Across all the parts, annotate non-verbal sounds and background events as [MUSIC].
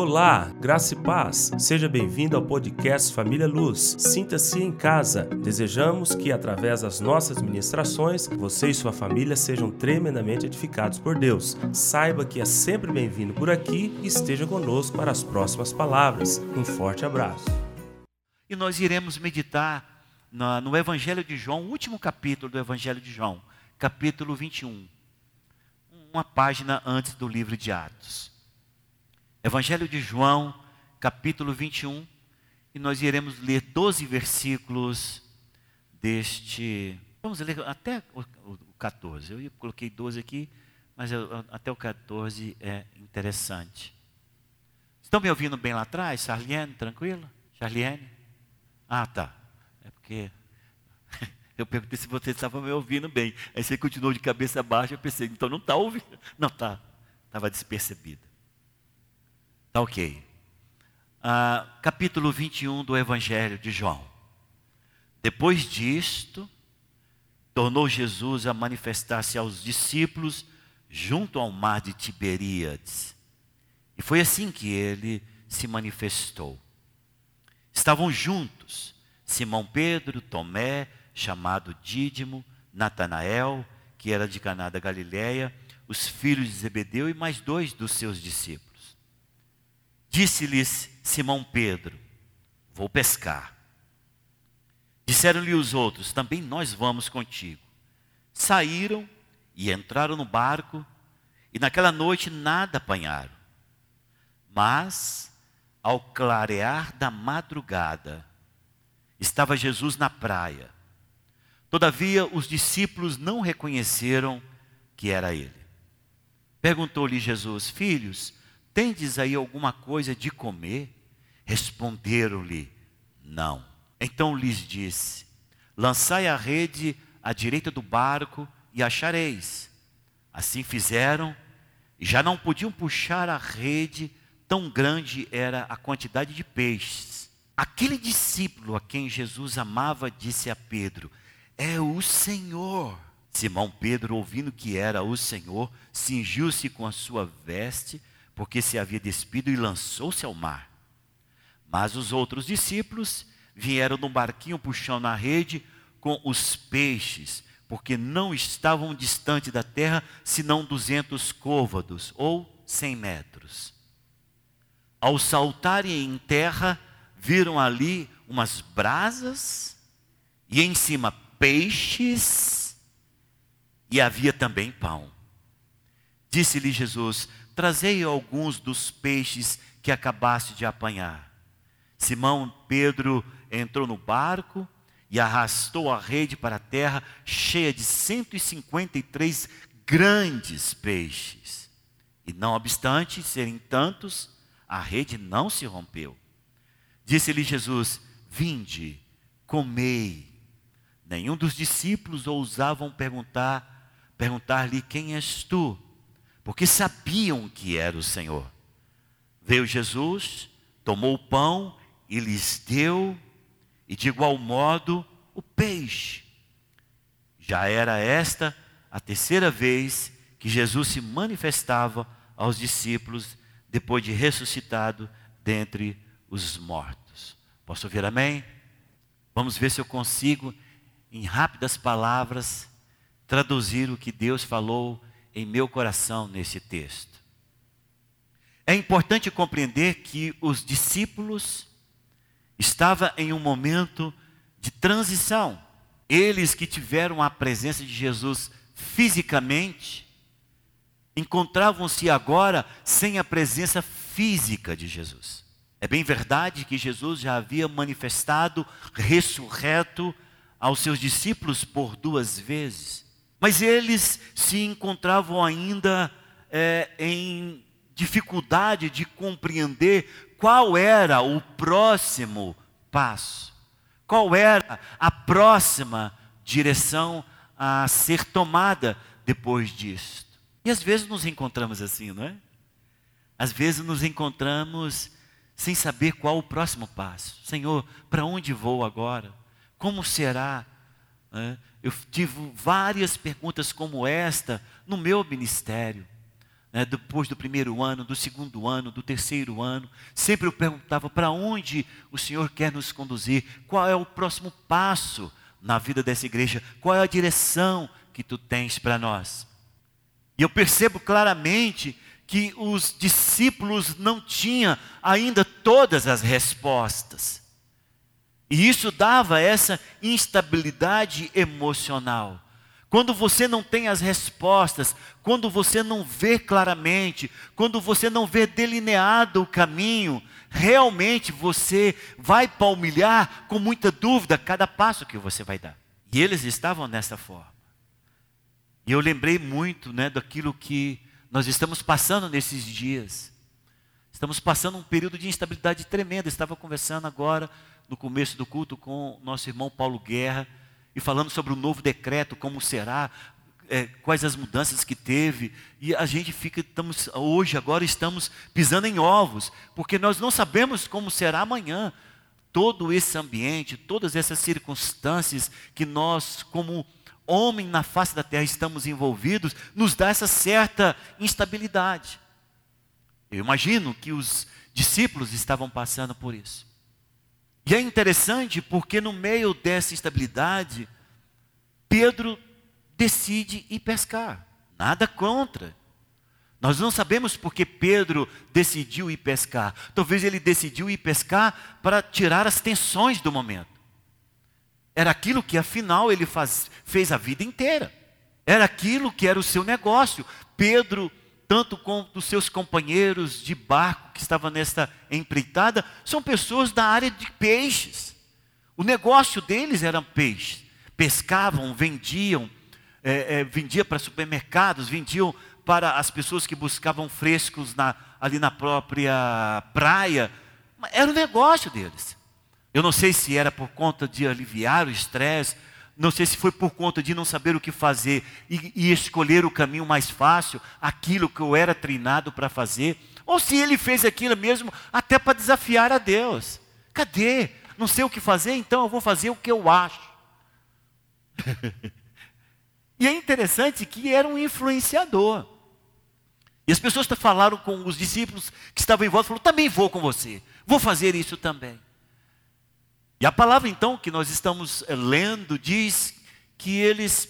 Olá, graça e paz. Seja bem-vindo ao podcast Família Luz. Sinta-se em casa. Desejamos que, através das nossas ministrações, você e sua família sejam tremendamente edificados por Deus. Saiba que é sempre bem-vindo por aqui e esteja conosco para as próximas palavras. Um forte abraço. E nós iremos meditar no Evangelho de João, o último capítulo do Evangelho de João, capítulo 21. Uma página antes do livro de Atos. Evangelho de João, capítulo 21, e nós iremos ler 12 versículos deste. Vamos ler até o, 14. Eu coloquei 12 aqui, mas eu, até o 14 é interessante. Estão me ouvindo bem lá atrás? Charliane, tranquilo? Charliane? Ah, tá. É porque [LAUGHS] eu perguntei se você estava me ouvindo bem. Aí você continuou de cabeça baixa, eu pensei, então não está ouvindo. Não está. Estava despercebido. Tá ok. Ah, capítulo 21 do Evangelho de João. Depois disto, tornou Jesus a manifestar-se aos discípulos junto ao mar de Tiberíades. E foi assim que ele se manifestou. Estavam juntos Simão Pedro, Tomé, chamado Dídimo, Natanael, que era de Caná da Galiléia, os filhos de Zebedeu e mais dois dos seus discípulos. Disse-lhes Simão Pedro: Vou pescar. Disseram-lhe os outros: Também nós vamos contigo. Saíram e entraram no barco, e naquela noite nada apanharam. Mas, ao clarear da madrugada, estava Jesus na praia. Todavia, os discípulos não reconheceram que era ele. Perguntou-lhe Jesus: Filhos, Tendes aí alguma coisa de comer? Responderam-lhe: Não. Então lhes disse: Lançai a rede à direita do barco e achareis. Assim fizeram, e já não podiam puxar a rede, tão grande era a quantidade de peixes. Aquele discípulo a quem Jesus amava disse a Pedro: É o Senhor. Simão Pedro, ouvindo que era o Senhor, cingiu-se com a sua veste porque se havia despido e lançou-se ao mar. Mas os outros discípulos vieram no barquinho puxando a rede com os peixes, porque não estavam distante da terra, senão duzentos côvados, ou cem metros. Ao saltarem em terra, viram ali umas brasas, e em cima peixes, e havia também pão. Disse-lhe Jesus: Trazei alguns dos peixes que acabaste de apanhar. Simão Pedro entrou no barco e arrastou a rede para a terra, cheia de 153 grandes peixes. E não obstante serem tantos, a rede não se rompeu. Disse-lhe Jesus: Vinde, comei. Nenhum dos discípulos ousavam perguntar, perguntar-lhe: Quem és tu? Porque sabiam que era o Senhor. Veio Jesus, tomou o pão e lhes deu, e de igual modo o peixe. Já era esta a terceira vez que Jesus se manifestava aos discípulos depois de ressuscitado dentre os mortos. Posso ouvir amém? Vamos ver se eu consigo, em rápidas palavras, traduzir o que Deus falou em meu coração nesse texto. É importante compreender que os discípulos estavam em um momento de transição. Eles que tiveram a presença de Jesus fisicamente, encontravam-se agora sem a presença física de Jesus. É bem verdade que Jesus já havia manifestado ressurreto aos seus discípulos por duas vezes. Mas eles se encontravam ainda é, em dificuldade de compreender qual era o próximo passo, qual era a próxima direção a ser tomada depois disto. E às vezes nos encontramos assim, não é? Às vezes nos encontramos sem saber qual o próximo passo. Senhor, para onde vou agora? Como será? Eu tive várias perguntas como esta no meu ministério. né, depois do primeiro ano, do segundo ano, do terceiro ano, sempre eu perguntava para onde o Senhor quer nos conduzir, qual é o próximo passo na vida dessa igreja, qual é a direção que tu tens para nós. E eu percebo claramente que os discípulos não tinham ainda todas as respostas. E isso dava essa instabilidade emocional. Quando você não tem as respostas, quando você não vê claramente, quando você não vê delineado o caminho, realmente você vai palmilhar com muita dúvida cada passo que você vai dar. E eles estavam nessa forma. E eu lembrei muito né, daquilo que nós estamos passando nesses dias. Estamos passando um período de instabilidade tremenda. estava conversando agora, no começo do culto, com nosso irmão Paulo Guerra e falando sobre o novo decreto, como será, é, quais as mudanças que teve, e a gente fica, estamos, hoje, agora estamos pisando em ovos, porque nós não sabemos como será amanhã. Todo esse ambiente, todas essas circunstâncias que nós, como homem na face da terra, estamos envolvidos, nos dá essa certa instabilidade. Eu imagino que os discípulos estavam passando por isso. E é interessante porque no meio dessa instabilidade, Pedro decide ir pescar. Nada contra. Nós não sabemos porque Pedro decidiu ir pescar. Talvez ele decidiu ir pescar para tirar as tensões do momento. Era aquilo que afinal ele faz, fez a vida inteira. Era aquilo que era o seu negócio. Pedro tanto quanto os seus companheiros de barco que estavam nesta empreitada, são pessoas da área de peixes. O negócio deles era peixe. Pescavam, vendiam, é, é, vendia para supermercados, vendiam para as pessoas que buscavam frescos na, ali na própria praia. Era o negócio deles. Eu não sei se era por conta de aliviar o estresse, não sei se foi por conta de não saber o que fazer e, e escolher o caminho mais fácil, aquilo que eu era treinado para fazer, ou se ele fez aquilo mesmo até para desafiar a Deus. Cadê? Não sei o que fazer, então eu vou fazer o que eu acho. [LAUGHS] e é interessante que era um influenciador. E as pessoas falaram com os discípulos que estavam em volta, falaram, também vou com você, vou fazer isso também. E a palavra então que nós estamos eh, lendo diz que eles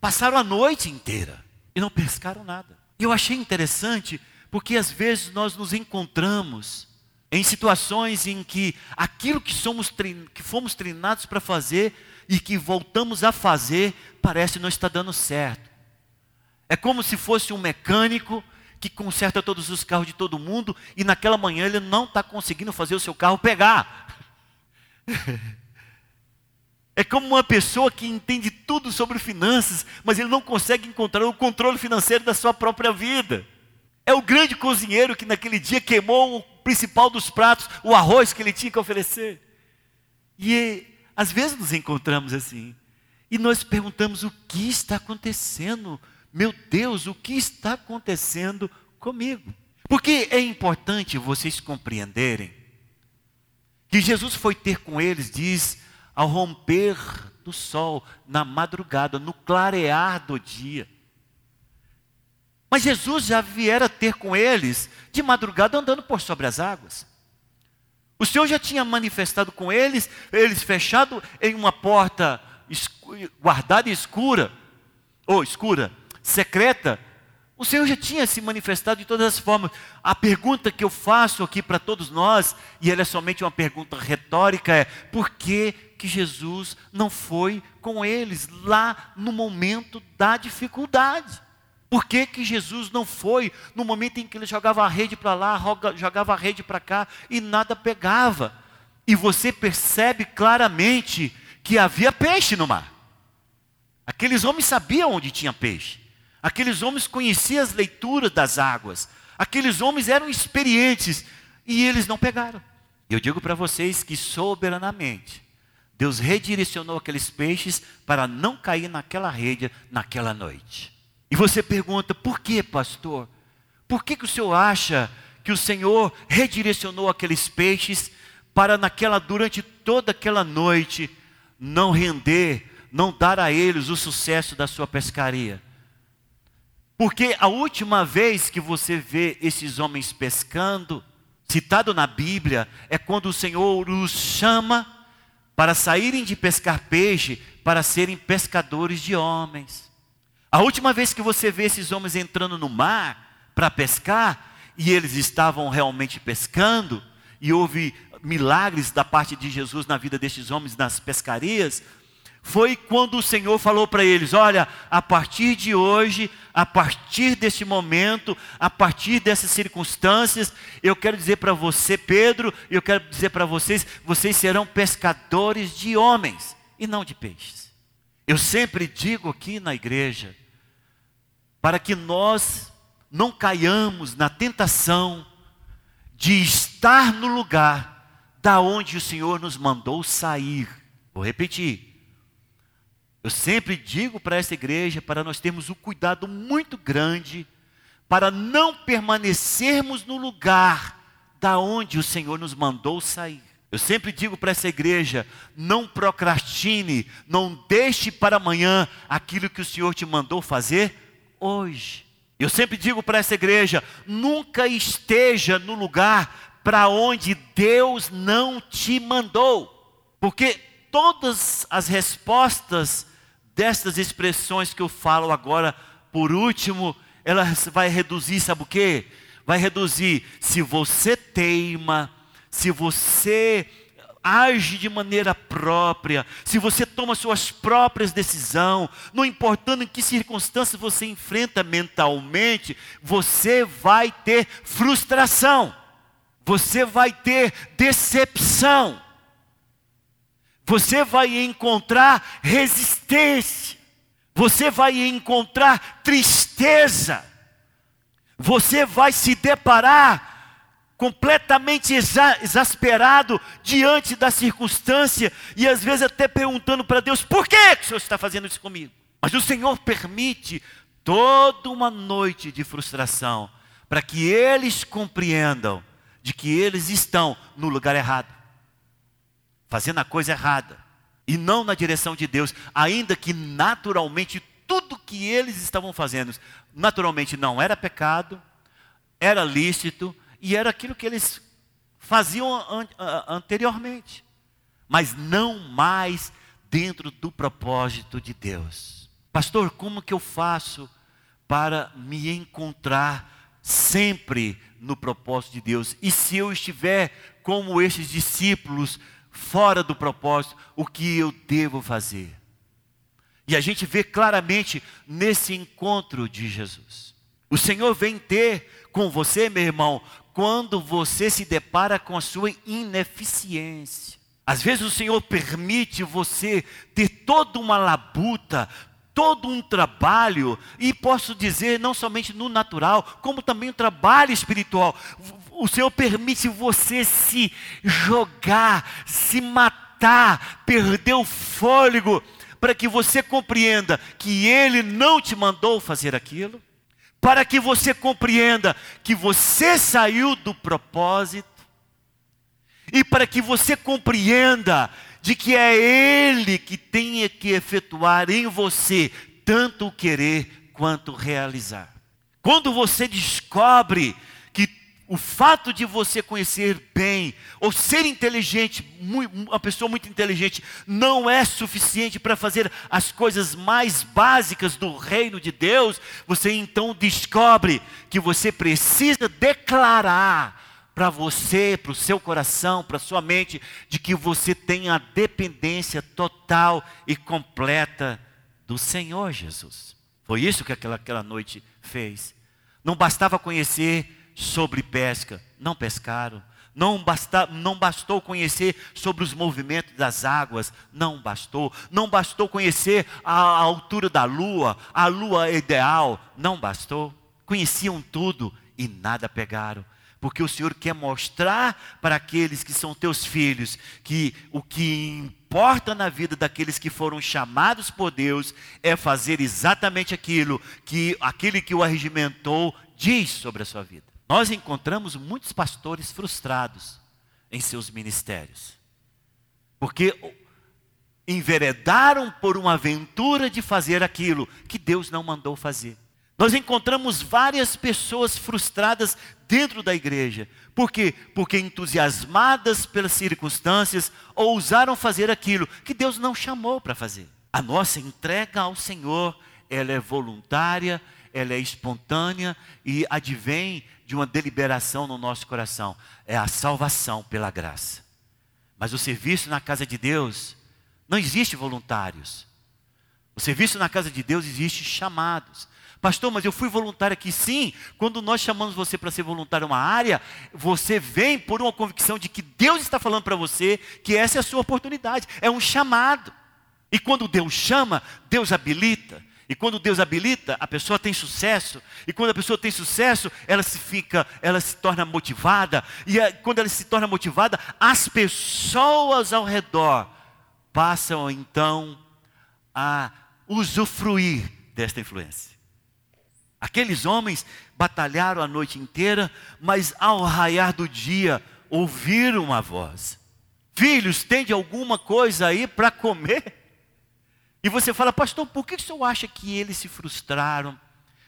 passaram a noite inteira e não pescaram nada. E eu achei interessante porque às vezes nós nos encontramos em situações em que aquilo que somos que fomos treinados para fazer e que voltamos a fazer parece não estar dando certo. É como se fosse um mecânico que conserta todos os carros de todo mundo e naquela manhã ele não está conseguindo fazer o seu carro pegar. [LAUGHS] É como uma pessoa que entende tudo sobre finanças, mas ele não consegue encontrar o controle financeiro da sua própria vida. É o grande cozinheiro que naquele dia queimou o principal dos pratos, o arroz que ele tinha que oferecer. E às vezes nos encontramos assim. E nós perguntamos: o que está acontecendo? Meu Deus, o que está acontecendo comigo? Porque é importante vocês compreenderem que Jesus foi ter com eles, diz, ao romper do sol, na madrugada, no clarear do dia. Mas Jesus já viera ter com eles de madrugada andando por sobre as águas. O Senhor já tinha manifestado com eles, eles fechados em uma porta guardada e escura, ou escura, secreta, o Senhor já tinha se manifestado de todas as formas. A pergunta que eu faço aqui para todos nós, e ela é somente uma pergunta retórica, é: por que, que Jesus não foi com eles lá no momento da dificuldade? Por que, que Jesus não foi no momento em que ele jogava a rede para lá, jogava a rede para cá e nada pegava? E você percebe claramente que havia peixe no mar. Aqueles homens sabiam onde tinha peixe. Aqueles homens conheciam as leituras das águas. Aqueles homens eram experientes e eles não pegaram. Eu digo para vocês que soberanamente Deus redirecionou aqueles peixes para não cair naquela rede naquela noite. E você pergunta: por que, pastor? Por que, que o senhor acha que o Senhor redirecionou aqueles peixes para naquela durante toda aquela noite não render, não dar a eles o sucesso da sua pescaria? Porque a última vez que você vê esses homens pescando, citado na Bíblia, é quando o Senhor os chama para saírem de pescar peixe para serem pescadores de homens. A última vez que você vê esses homens entrando no mar para pescar, e eles estavam realmente pescando, e houve milagres da parte de Jesus na vida destes homens nas pescarias, foi quando o Senhor falou para eles: Olha, a partir de hoje, a partir deste momento, a partir dessas circunstâncias, eu quero dizer para você, Pedro, eu quero dizer para vocês: vocês serão pescadores de homens e não de peixes. Eu sempre digo aqui na igreja, para que nós não caiamos na tentação de estar no lugar da onde o Senhor nos mandou sair. Vou repetir. Eu sempre digo para essa igreja para nós termos um cuidado muito grande para não permanecermos no lugar da onde o Senhor nos mandou sair. Eu sempre digo para essa igreja: não procrastine, não deixe para amanhã aquilo que o Senhor te mandou fazer hoje. Eu sempre digo para essa igreja: nunca esteja no lugar para onde Deus não te mandou, porque todas as respostas destas expressões que eu falo agora, por último, ela vai reduzir, sabe o quê? Vai reduzir, se você teima, se você age de maneira própria, se você toma suas próprias decisões, não importando em que circunstâncias você enfrenta mentalmente, você vai ter frustração, você vai ter decepção você vai encontrar resistência, você vai encontrar tristeza, você vai se deparar completamente exa exasperado diante da circunstância e às vezes até perguntando para Deus: por que, que o Senhor está fazendo isso comigo? Mas o Senhor permite toda uma noite de frustração para que eles compreendam de que eles estão no lugar errado fazendo a coisa errada e não na direção de Deus, ainda que naturalmente tudo que eles estavam fazendo, naturalmente não era pecado, era lícito e era aquilo que eles faziam an anteriormente, mas não mais dentro do propósito de Deus. Pastor, como que eu faço para me encontrar sempre no propósito de Deus? E se eu estiver como esses discípulos, fora do propósito, o que eu devo fazer. E a gente vê claramente nesse encontro de Jesus. O Senhor vem ter com você, meu irmão, quando você se depara com a sua ineficiência. Às vezes o Senhor permite você ter toda uma labuta, todo um trabalho, e posso dizer, não somente no natural, como também um trabalho espiritual. O Senhor permite você se jogar, se matar, perder o fôlego, para que você compreenda que Ele não te mandou fazer aquilo, para que você compreenda que você saiu do propósito, e para que você compreenda de que é Ele que tem que efetuar em você tanto o querer quanto o realizar. Quando você descobre o fato de você conhecer bem, ou ser inteligente, uma pessoa muito inteligente, não é suficiente para fazer as coisas mais básicas do reino de Deus, você então descobre que você precisa declarar para você, para o seu coração, para a sua mente, de que você tem a dependência total e completa do Senhor Jesus. Foi isso que aquela, aquela noite fez. Não bastava conhecer sobre pesca, não pescaram. Não, basta, não bastou conhecer sobre os movimentos das águas, não bastou. Não bastou conhecer a, a altura da lua, a lua ideal, não bastou. Conheciam tudo e nada pegaram porque o Senhor quer mostrar para aqueles que são teus filhos que o que importa na vida daqueles que foram chamados por Deus é fazer exatamente aquilo que aquele que o arregimentou diz sobre a sua vida. Nós encontramos muitos pastores frustrados em seus ministérios, porque enveredaram por uma aventura de fazer aquilo que Deus não mandou fazer. Nós encontramos várias pessoas frustradas dentro da igreja. Por quê? Porque entusiasmadas pelas circunstâncias ousaram fazer aquilo que Deus não chamou para fazer. A nossa entrega ao Senhor, ela é voluntária, ela é espontânea e advém de uma deliberação no nosso coração. É a salvação pela graça. Mas o serviço na casa de Deus não existe voluntários. O serviço na casa de Deus existe chamados. Pastor, mas eu fui voluntário aqui. Sim, quando nós chamamos você para ser voluntário em uma área, você vem por uma convicção de que Deus está falando para você que essa é a sua oportunidade. É um chamado. E quando Deus chama, Deus habilita. E quando Deus habilita, a pessoa tem sucesso. E quando a pessoa tem sucesso, ela se fica, ela se torna motivada. E quando ela se torna motivada, as pessoas ao redor passam então a usufruir desta influência. Aqueles homens batalharam a noite inteira, mas ao raiar do dia ouviram uma voz: Filhos, tem alguma coisa aí para comer? E você fala, pastor, por que o senhor acha que eles se frustraram?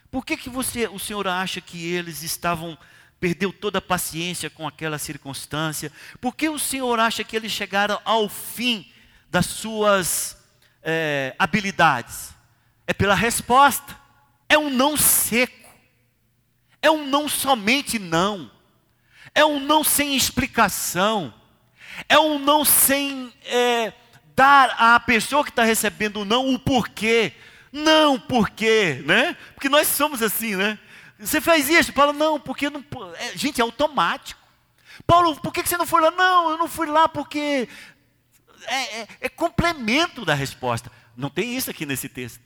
Por que, que você, o senhor acha que eles estavam, perdeu toda a paciência com aquela circunstância? Por que o senhor acha que eles chegaram ao fim das suas é, habilidades? É pela resposta. É um não seco. É um não somente não. É um não sem explicação. É um não sem é, dar à pessoa que está recebendo o não o porquê. Não, porquê, né? Porque nós somos assim, né? Você faz isso, Paulo, não, porque não. É, gente, é automático. Paulo, por que você não foi lá? Não, eu não fui lá porque. É, é, é complemento da resposta. Não tem isso aqui nesse texto.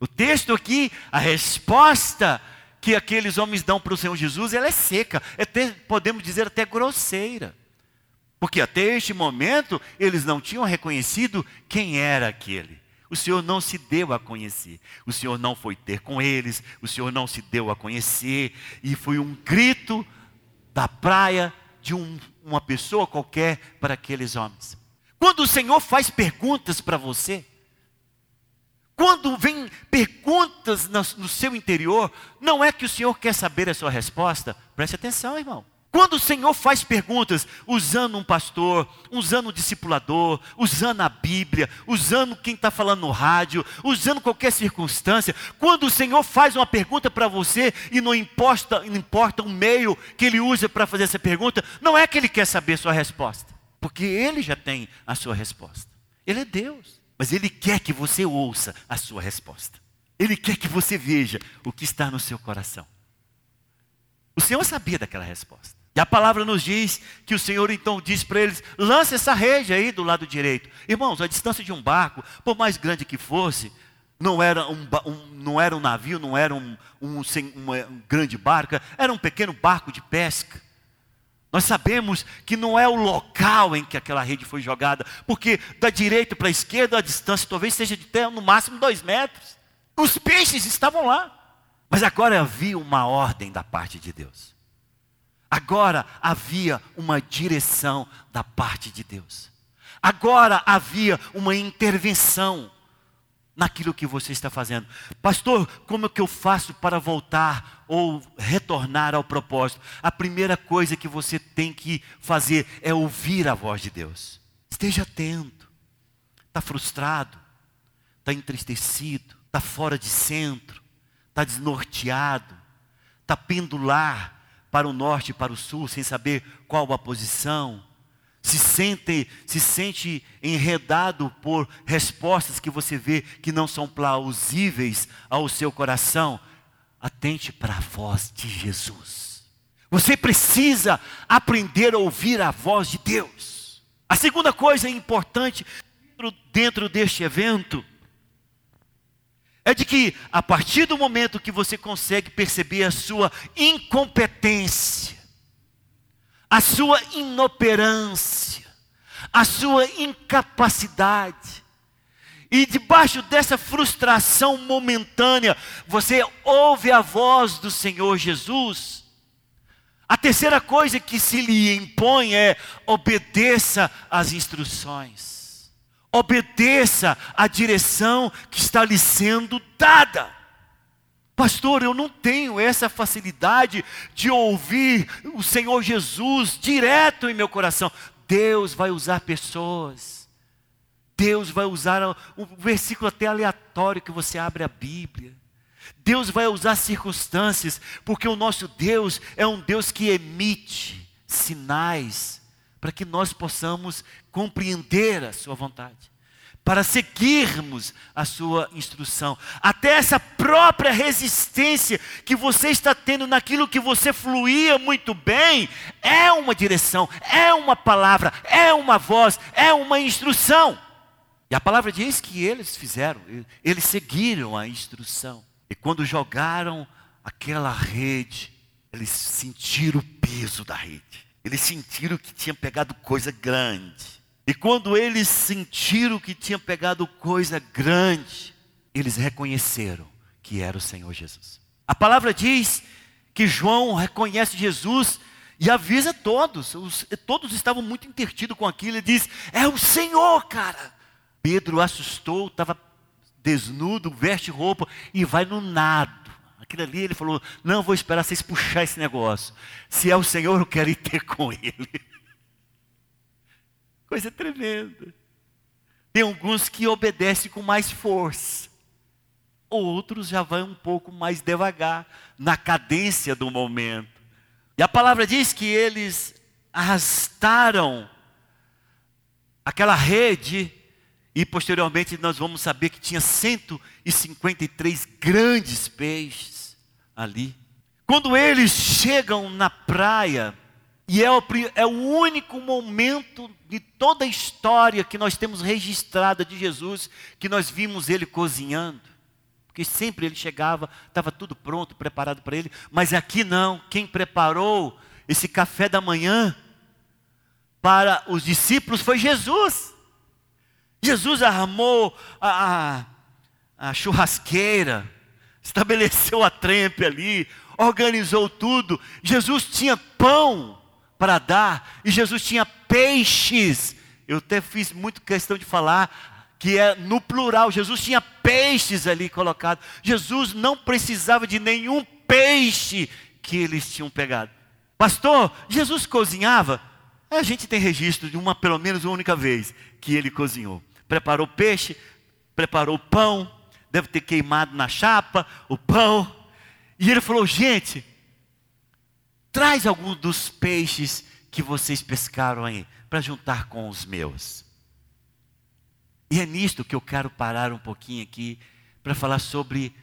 O texto aqui, a resposta que aqueles homens dão para o Senhor Jesus, ela é seca, é até, podemos dizer até grosseira. Porque até este momento eles não tinham reconhecido quem era aquele. O Senhor não se deu a conhecer. O Senhor não foi ter com eles. O Senhor não se deu a conhecer. E foi um grito da praia de um, uma pessoa qualquer para aqueles homens. Quando o Senhor faz perguntas para você, quando vem perguntas no, seu interior, não é que o Senhor quer saber a sua resposta. Preste atenção, irmão. Quando o Senhor faz perguntas, usando um pastor, usando um discipulador, usando a Bíblia, usando quem está falando no rádio, usando qualquer circunstância, quando o Senhor faz uma pergunta para você e não importa, não importa o meio que Ele usa para fazer essa pergunta, não é que Ele quer saber sua resposta, porque Ele já tem a sua resposta. Ele é Deus. Mas Ele quer que você ouça a sua resposta. Ele quer que você veja o que está no seu coração. O Senhor sabia daquela resposta. E a palavra nos diz que o Senhor então disse para eles: lance essa rede aí do lado direito. Irmãos, a distância de um barco, por mais grande que fosse, não era um, um não era um navio, não era um, um, um grande barco, era um pequeno barco de pesca. Nós sabemos que não é o local em que aquela rede foi jogada, porque da direita para a esquerda a distância talvez seja de até no máximo dois metros. Os peixes estavam lá, mas agora havia uma ordem da parte de Deus. Agora havia uma direção da parte de Deus. Agora havia uma intervenção naquilo que você está fazendo. Pastor, como é que eu faço para voltar ou retornar ao propósito? A primeira coisa que você tem que fazer é ouvir a voz de Deus. Esteja atento. Está frustrado? Está entristecido? Está fora de centro? Está desnorteado? Está pendular para o norte para o sul sem saber qual a posição? se sente, se sente enredado por respostas que você vê que não são plausíveis ao seu coração, atente para a voz de Jesus. Você precisa aprender a ouvir a voz de Deus. A segunda coisa importante dentro deste evento é de que a partir do momento que você consegue perceber a sua incompetência, a sua inoperância, a sua incapacidade. E debaixo dessa frustração momentânea, você ouve a voz do Senhor Jesus. A terceira coisa que se lhe impõe é obedeça às instruções. Obedeça à direção que está lhe sendo dada. Pastor, eu não tenho essa facilidade de ouvir o Senhor Jesus direto em meu coração. Deus vai usar pessoas. Deus vai usar um versículo até aleatório que você abre a Bíblia. Deus vai usar circunstâncias, porque o nosso Deus é um Deus que emite sinais para que nós possamos compreender a Sua vontade para seguirmos a sua instrução. Até essa própria resistência que você está tendo naquilo que você fluía muito bem, é uma direção, é uma palavra, é uma voz, é uma instrução. E a palavra diz que eles fizeram, eles seguiram a instrução. E quando jogaram aquela rede, eles sentiram o peso da rede. Eles sentiram que tinha pegado coisa grande. E quando eles sentiram que tinha pegado coisa grande, eles reconheceram que era o Senhor Jesus. A palavra diz que João reconhece Jesus e avisa todos. Os, todos estavam muito intertidos com aquilo. Ele diz: É o Senhor, cara. Pedro assustou, estava desnudo, veste roupa e vai no nado. Aquilo ali ele falou: Não, vou esperar vocês puxar esse negócio. Se é o Senhor, eu quero ir ter [LAUGHS] com ele. Coisa tremenda. Tem alguns que obedecem com mais força. Outros já vão um pouco mais devagar, na cadência do momento. E a palavra diz que eles arrastaram aquela rede, e posteriormente nós vamos saber que tinha 153 grandes peixes ali. Quando eles chegam na praia, e é o, é o único momento de toda a história que nós temos registrada de Jesus que nós vimos ele cozinhando. Porque sempre ele chegava, estava tudo pronto, preparado para ele. Mas aqui não, quem preparou esse café da manhã para os discípulos foi Jesus. Jesus armou a, a, a churrasqueira, estabeleceu a trempe ali, organizou tudo. Jesus tinha pão para dar, e Jesus tinha peixes. Eu até fiz muito questão de falar que é no plural. Jesus tinha peixes ali colocados. Jesus não precisava de nenhum peixe que eles tinham pegado. Pastor, Jesus cozinhava? A gente tem registro de uma, pelo menos uma única vez, que ele cozinhou. Preparou peixe, preparou pão, deve ter queimado na chapa o pão. E ele falou: gente, Traz algum dos peixes que vocês pescaram aí, para juntar com os meus. E é nisto que eu quero parar um pouquinho aqui, para falar sobre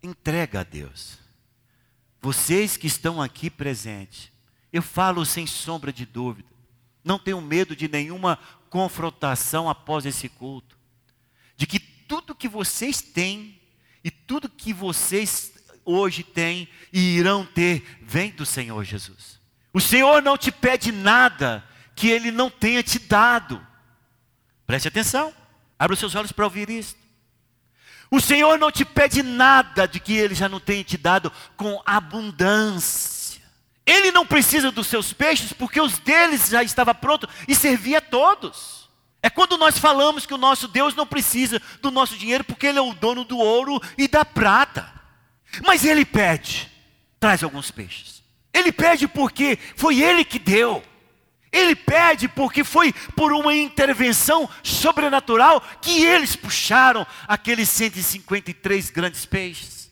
entrega a Deus. Vocês que estão aqui presentes, eu falo sem sombra de dúvida, não tenho medo de nenhuma confrontação após esse culto, de que tudo que vocês têm e tudo que vocês hoje têm e irão ter, vem do Senhor Jesus. O Senhor não te pede nada que Ele não tenha te dado. Preste atenção, abra os seus olhos para ouvir isso. O Senhor não te pede nada de que Ele já não tenha te dado com abundância. Ele não precisa dos seus peixes porque os deles já estava pronto e servia a todos. É quando nós falamos que o nosso Deus não precisa do nosso dinheiro porque Ele é o dono do ouro e da prata. Mas ele pede, traz alguns peixes. Ele pede porque foi ele que deu. Ele pede porque foi por uma intervenção sobrenatural que eles puxaram aqueles 153 grandes peixes.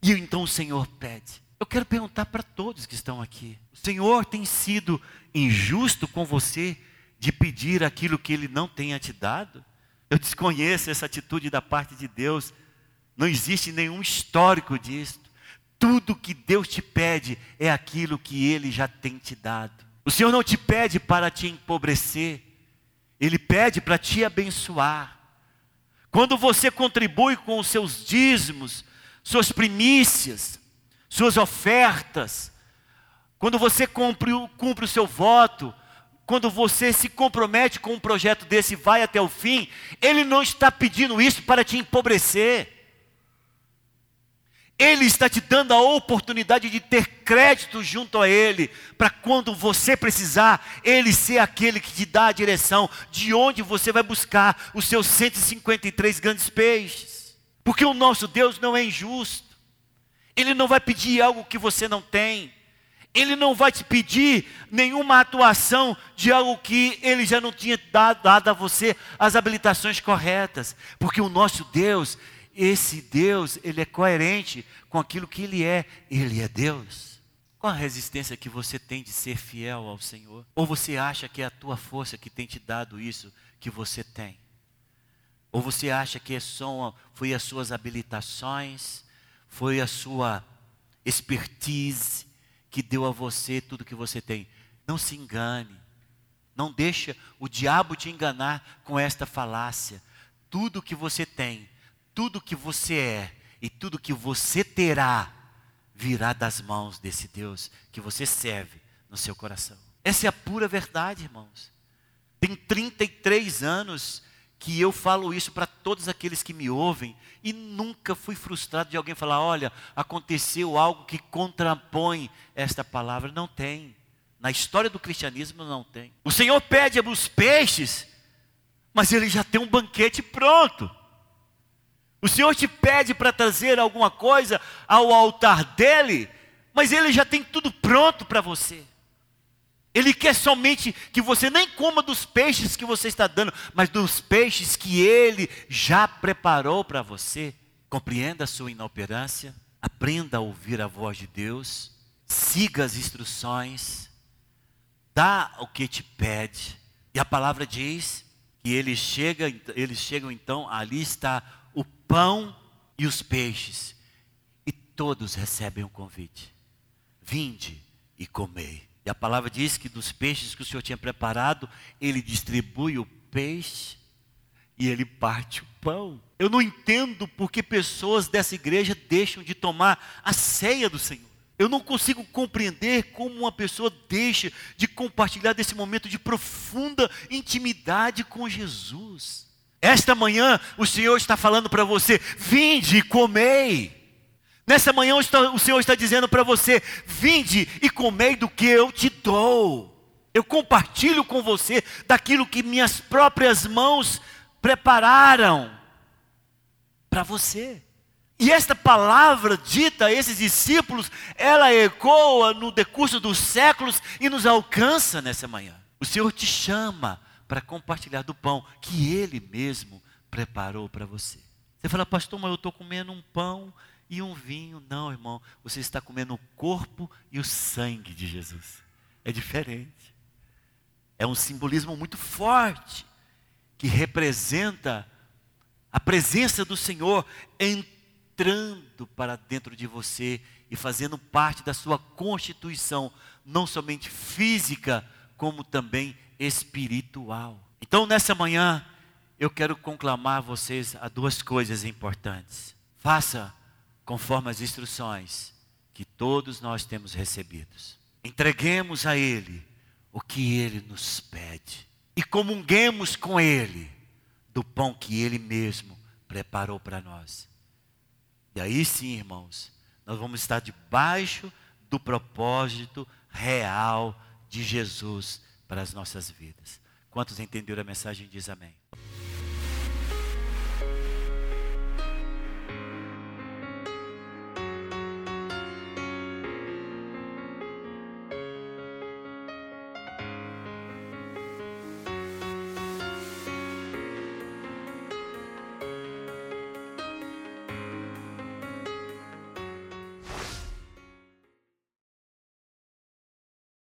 E então o Senhor pede. Eu quero perguntar para todos que estão aqui: o Senhor tem sido injusto com você de pedir aquilo que Ele não tenha te dado? Eu desconheço essa atitude da parte de Deus não existe nenhum histórico disso. Tudo que Deus te pede é aquilo que Ele já tem te dado. O Senhor não te pede para te empobrecer, Ele pede para te abençoar. Quando você contribui com os seus dízimos, suas primícias, suas ofertas, quando você cumpre, cumpre o seu voto, quando você se compromete com um projeto desse e vai até o fim, Ele não está pedindo isso para te empobrecer. Ele está te dando a oportunidade de ter crédito junto a Ele, para quando você precisar, Ele ser aquele que te dá a direção de onde você vai buscar os seus 153 grandes peixes. Porque o nosso Deus não é injusto. Ele não vai pedir algo que você não tem. Ele não vai te pedir nenhuma atuação de algo que ele já não tinha dado, dado, a você as habilitações corretas. Porque o nosso Deus, esse Deus, ele é coerente com aquilo que ele é. Ele é Deus. Qual a resistência que você tem de ser fiel ao Senhor? Ou você acha que é a tua força que tem te dado isso que você tem? Ou você acha que é só, foi as suas habilitações, foi a sua expertise, que deu a você tudo que você tem. Não se engane. Não deixa o diabo te enganar com esta falácia. Tudo que você tem, tudo que você é e tudo que você terá virá das mãos desse Deus que você serve no seu coração. Essa é a pura verdade, irmãos. Tem 33 anos que eu falo isso para todos aqueles que me ouvem e nunca fui frustrado de alguém falar: olha, aconteceu algo que contrapõe esta palavra. Não tem. Na história do cristianismo não tem. O Senhor pede os peixes, mas ele já tem um banquete pronto. O Senhor te pede para trazer alguma coisa ao altar dele, mas ele já tem tudo pronto para você. Ele quer somente que você nem coma dos peixes que você está dando, mas dos peixes que ele já preparou para você. Compreenda a sua inoperância, aprenda a ouvir a voz de Deus, siga as instruções, dá o que te pede. E a palavra diz que eles chegam, eles chegam então, ali está o pão e os peixes, e todos recebem o convite. Vinde e comei. E a palavra diz que dos peixes que o Senhor tinha preparado, ele distribui o peixe e ele parte o pão. Eu não entendo porque pessoas dessa igreja deixam de tomar a ceia do Senhor. Eu não consigo compreender como uma pessoa deixa de compartilhar desse momento de profunda intimidade com Jesus. Esta manhã o Senhor está falando para você: vinde e comei. Nessa manhã o Senhor está dizendo para você: vinde e comei do que eu te dou. Eu compartilho com você daquilo que minhas próprias mãos prepararam para você. E esta palavra dita a esses discípulos, ela ecoa no decurso dos séculos e nos alcança nessa manhã. O Senhor te chama para compartilhar do pão que Ele mesmo preparou para você. Você fala, pastor, mas eu estou comendo um pão e um vinho. Não, irmão, você está comendo o corpo e o sangue de Jesus. É diferente. É um simbolismo muito forte que representa a presença do Senhor entrando para dentro de você e fazendo parte da sua constituição, não somente física, como também espiritual. Então, nessa manhã, eu quero conclamar vocês a duas coisas importantes. Faça conforme as instruções que todos nós temos recebidos. Entreguemos a Ele o que Ele nos pede e comunguemos com Ele do pão que Ele mesmo preparou para nós. E aí sim, irmãos, nós vamos estar debaixo do propósito real de Jesus para as nossas vidas. Quantos entenderam a mensagem? Diz amém.